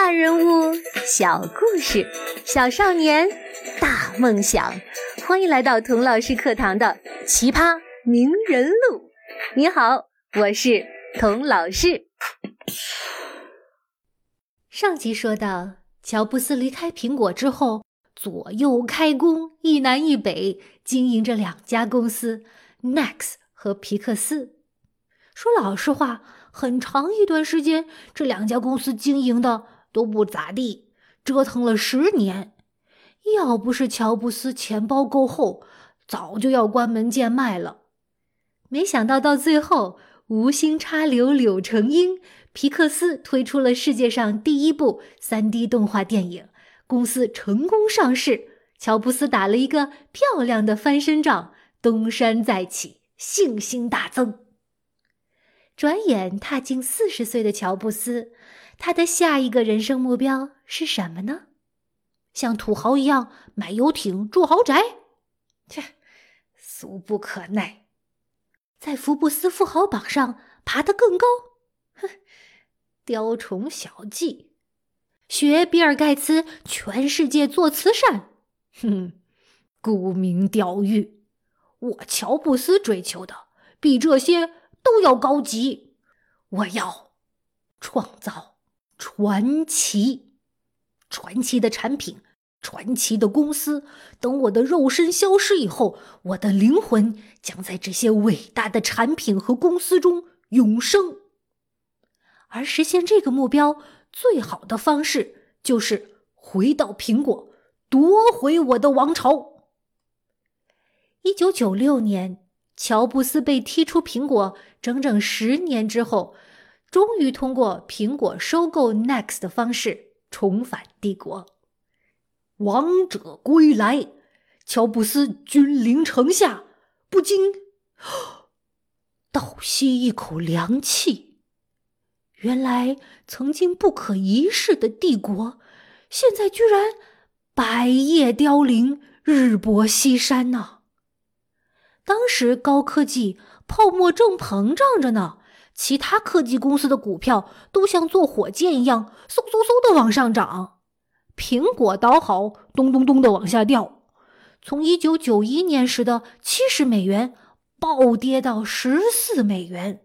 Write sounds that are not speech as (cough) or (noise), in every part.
大人物，小故事，小少年，大梦想。欢迎来到童老师课堂的《奇葩名人录》。你好，我是童老师。上集说到，乔布斯离开苹果之后，左右开弓，一南一北，经营着两家公司，Next 和皮克斯。说老实话，很长一段时间，这两家公司经营的都不咋地，折腾了十年。要不是乔布斯钱包够厚，早就要关门贱卖了。没想到到最后，无心插柳柳成荫，皮克斯推出了世界上第一部 3D 动画电影，公司成功上市，乔布斯打了一个漂亮的翻身仗，东山再起，信心大增。转眼踏进四十岁的乔布斯，他的下一个人生目标是什么呢？像土豪一样买游艇住豪宅？切，俗不可耐！在福布斯富豪榜上爬得更高？哼，雕虫小技！学比尔盖茨全世界做慈善？哼，沽名钓誉！我乔布斯追求的比这些。都要高级，我要创造传奇，传奇的产品，传奇的公司。等我的肉身消失以后，我的灵魂将在这些伟大的产品和公司中永生。而实现这个目标最好的方式，就是回到苹果，夺回我的王朝。一九九六年。乔布斯被踢出苹果整整十年之后，终于通过苹果收购 Next 的方式重返帝国。王者归来，乔布斯君临城下，不禁 (gasps) 倒吸一口凉气。原来曾经不可一世的帝国，现在居然百叶凋零，日薄西山呐！当时高科技泡沫正膨胀着呢，其他科技公司的股票都像坐火箭一样嗖嗖嗖的往上涨，苹果倒好，咚咚咚的往下掉，从一九九一年时的七十美元暴跌到十四美元，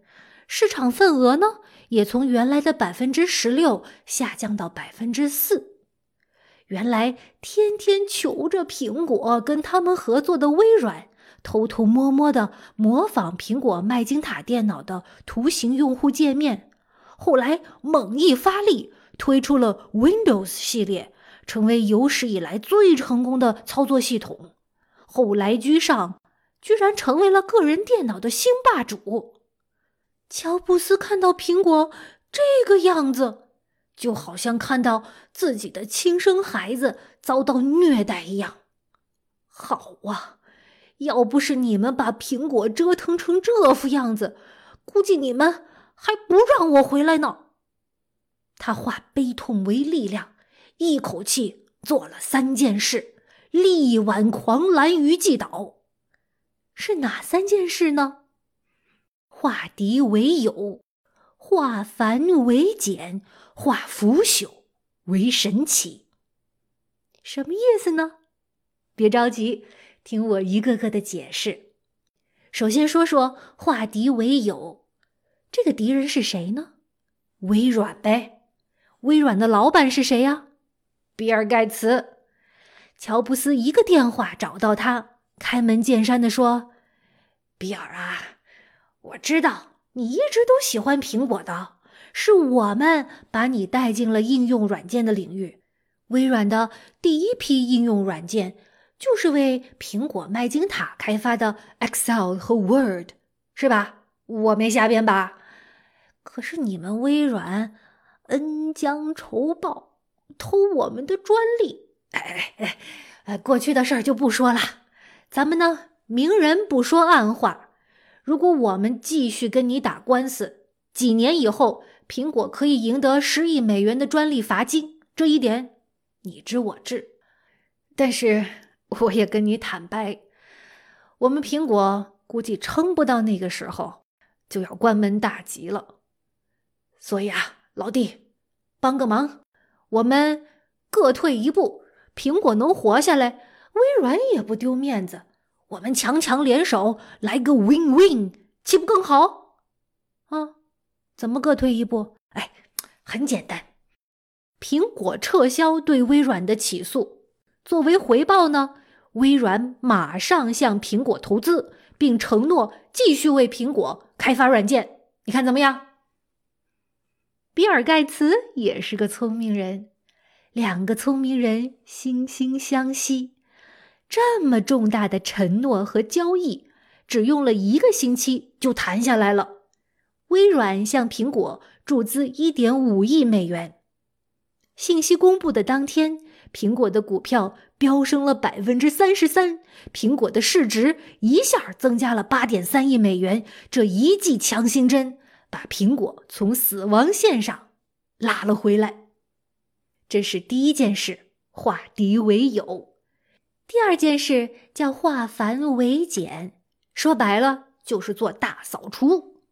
市场份额呢也从原来的百分之十六下降到百分之四。原来天天求着苹果跟他们合作的微软。偷偷摸摸的模仿苹果麦金塔电脑的图形用户界面，后来猛一发力，推出了 Windows 系列，成为有史以来最成功的操作系统。后来居上，居然成为了个人电脑的新霸主。乔布斯看到苹果这个样子，就好像看到自己的亲生孩子遭到虐待一样。好啊！要不是你们把苹果折腾成这副样子，估计你们还不让我回来呢。他化悲痛为力量，一口气做了三件事，力挽狂澜于既倒。是哪三件事呢？化敌为友，化繁为简，化腐朽为神奇。什么意思呢？别着急。听我一个个的解释。首先说说化敌为友，这个敌人是谁呢？微软呗。微软的老板是谁呀？比尔盖茨。乔布斯一个电话找到他，开门见山的说：“比尔啊，我知道你一直都喜欢苹果的，是我们把你带进了应用软件的领域。微软的第一批应用软件。”就是为苹果麦金塔开发的 Excel 和 Word，是吧？我没瞎编吧？可是你们微软恩将仇报，偷我们的专利。哎哎哎，过去的事儿就不说了。咱们呢，明人不说暗话。如果我们继续跟你打官司，几年以后，苹果可以赢得十亿美元的专利罚金。这一点你知我知。但是。我也跟你坦白，我们苹果估计撑不到那个时候，就要关门大吉了。所以啊，老弟，帮个忙，我们各退一步，苹果能活下来，微软也不丢面子。我们强强联手，来个 win-win，岂不更好？啊，怎么各退一步？哎，很简单，苹果撤销对微软的起诉，作为回报呢，微软马上向苹果投资，并承诺继续为苹果开发软件。你看怎么样？比尔盖茨也是个聪明人，两个聪明人惺惺相惜。这么重大的承诺和交易，只用了一个星期就谈下来了。微软向苹果注资一点五亿美元。信息公布的当天，苹果的股票飙升了百分之三十三，苹果的市值一下增加了八点三亿美元。这一剂强心针。把苹果从死亡线上拉了回来，这是第一件事，化敌为友。第二件事叫化繁为简，说白了就是做大扫除。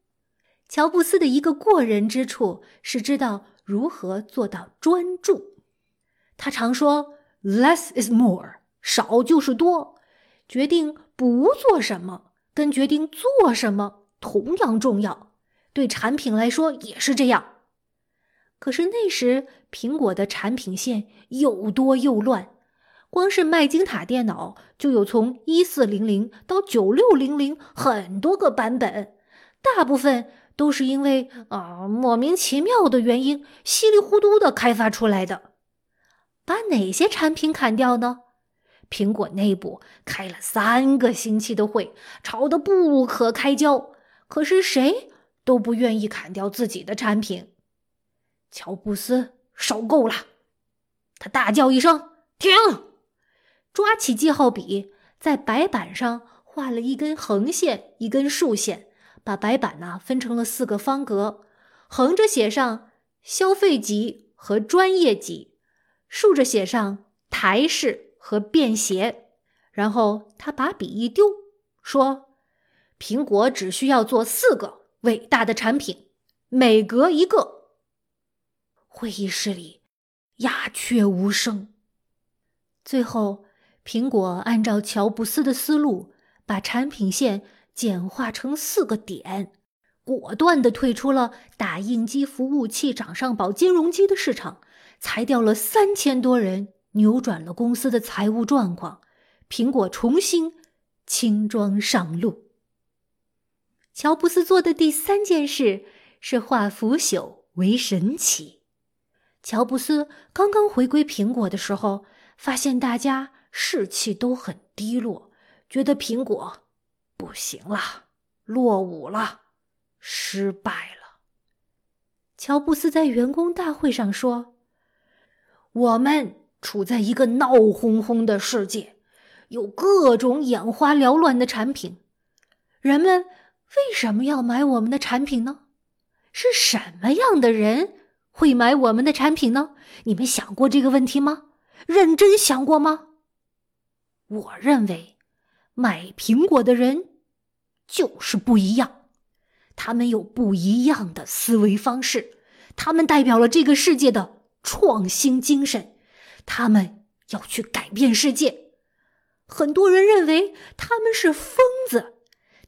乔布斯的一个过人之处是知道如何做到专注。他常说 “less is more”，少就是多。决定不做什么，跟决定做什么同样重要。对产品来说也是这样，可是那时苹果的产品线又多又乱，光是麦金塔电脑就有从一四零零到九六零零很多个版本，大部分都是因为啊莫名其妙的原因稀里糊涂的开发出来的。把哪些产品砍掉呢？苹果内部开了三个星期的会，吵得不可开交，可是谁？都不愿意砍掉自己的产品，乔布斯受够了，他大叫一声：“停！”抓起记号笔，在白板上画了一根横线，一根竖线，把白板呢分成了四个方格，横着写上“消费级”和“专业级”，竖着写上“台式”和“便携”。然后他把笔一丢，说：“苹果只需要做四个。”伟大的产品，每隔一个。会议室里鸦雀无声。最后，苹果按照乔布斯的思路，把产品线简化成四个点，果断的退出了打印机、服务器、掌上宝、金融机的市场，裁掉了三千多人，扭转了公司的财务状况。苹果重新轻装上路。乔布斯做的第三件事是化腐朽为神奇。乔布斯刚刚回归苹果的时候，发现大家士气都很低落，觉得苹果不行了，落伍了，失败了。乔布斯在员工大会上说：“我们处在一个闹哄哄的世界，有各种眼花缭乱的产品，人们。”为什么要买我们的产品呢？是什么样的人会买我们的产品呢？你们想过这个问题吗？认真想过吗？我认为，买苹果的人就是不一样，他们有不一样的思维方式，他们代表了这个世界的创新精神，他们要去改变世界。很多人认为他们是疯子。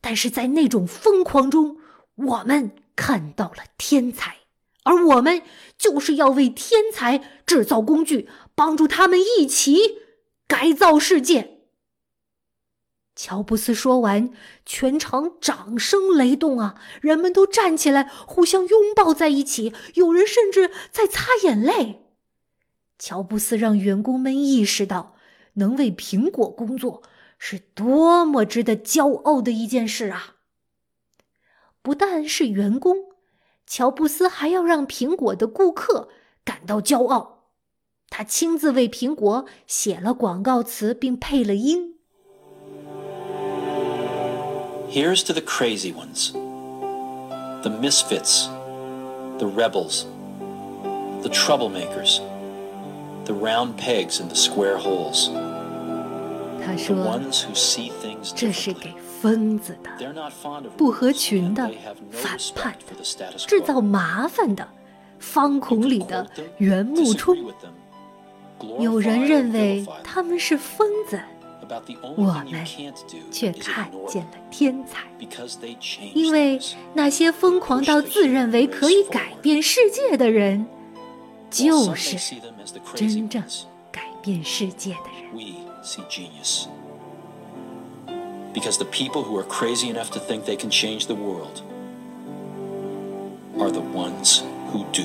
但是在那种疯狂中，我们看到了天才，而我们就是要为天才制造工具，帮助他们一起改造世界。乔布斯说完，全场掌声雷动啊！人们都站起来，互相拥抱在一起，有人甚至在擦眼泪。乔布斯让员工们意识到，能为苹果工作。是多么值得骄傲的一件事啊！不但是员工，乔布斯还要让苹果的顾客感到骄傲。他亲自为苹果写了广告词，并配了音。Here's to the crazy ones, the misfits, the rebels, the troublemakers, the round pegs in the square holes. 他说：“这是给疯子的，不合群的，反叛的，制造麻烦的， 方孔里的原木冲。有人认为他们是疯子， 我们却看见了天才，因为那些疯狂到自认为可以改变世界的人，就是真正改变世界的人。Because the people who are crazy enough to think they can change the world are the ones who do.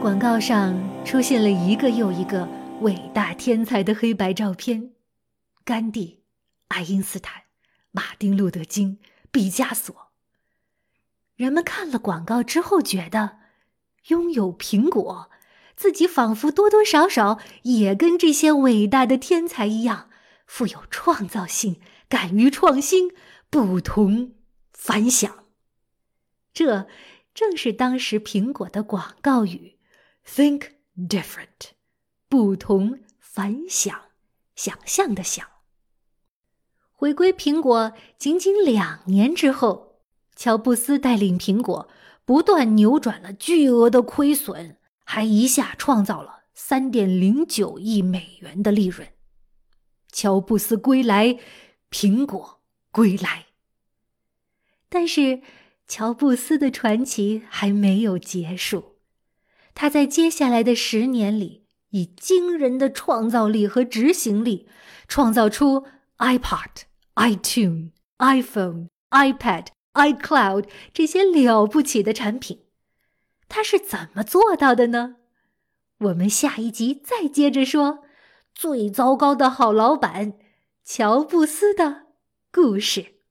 广告上出现了一个又一个伟大天才的黑白照片：甘地、爱因斯坦、马丁·路德·金、毕加索。人们看了广告之后，觉得拥有苹果，自己仿佛多多少少也跟这些伟大的天才一样，富有创造性，敢于创新，不同凡响。这正是当时苹果的广告语。Think different，不同凡响，想象的想。回归苹果仅仅两年之后，乔布斯带领苹果不断扭转了巨额的亏损，还一下创造了三点零九亿美元的利润。乔布斯归来，苹果归来。但是，乔布斯的传奇还没有结束。他在接下来的十年里，以惊人的创造力和执行力，创造出 iPod、iTunes、iPhone、iPad、iCloud 这些了不起的产品。他是怎么做到的呢？我们下一集再接着说最糟糕的好老板乔布斯的故事。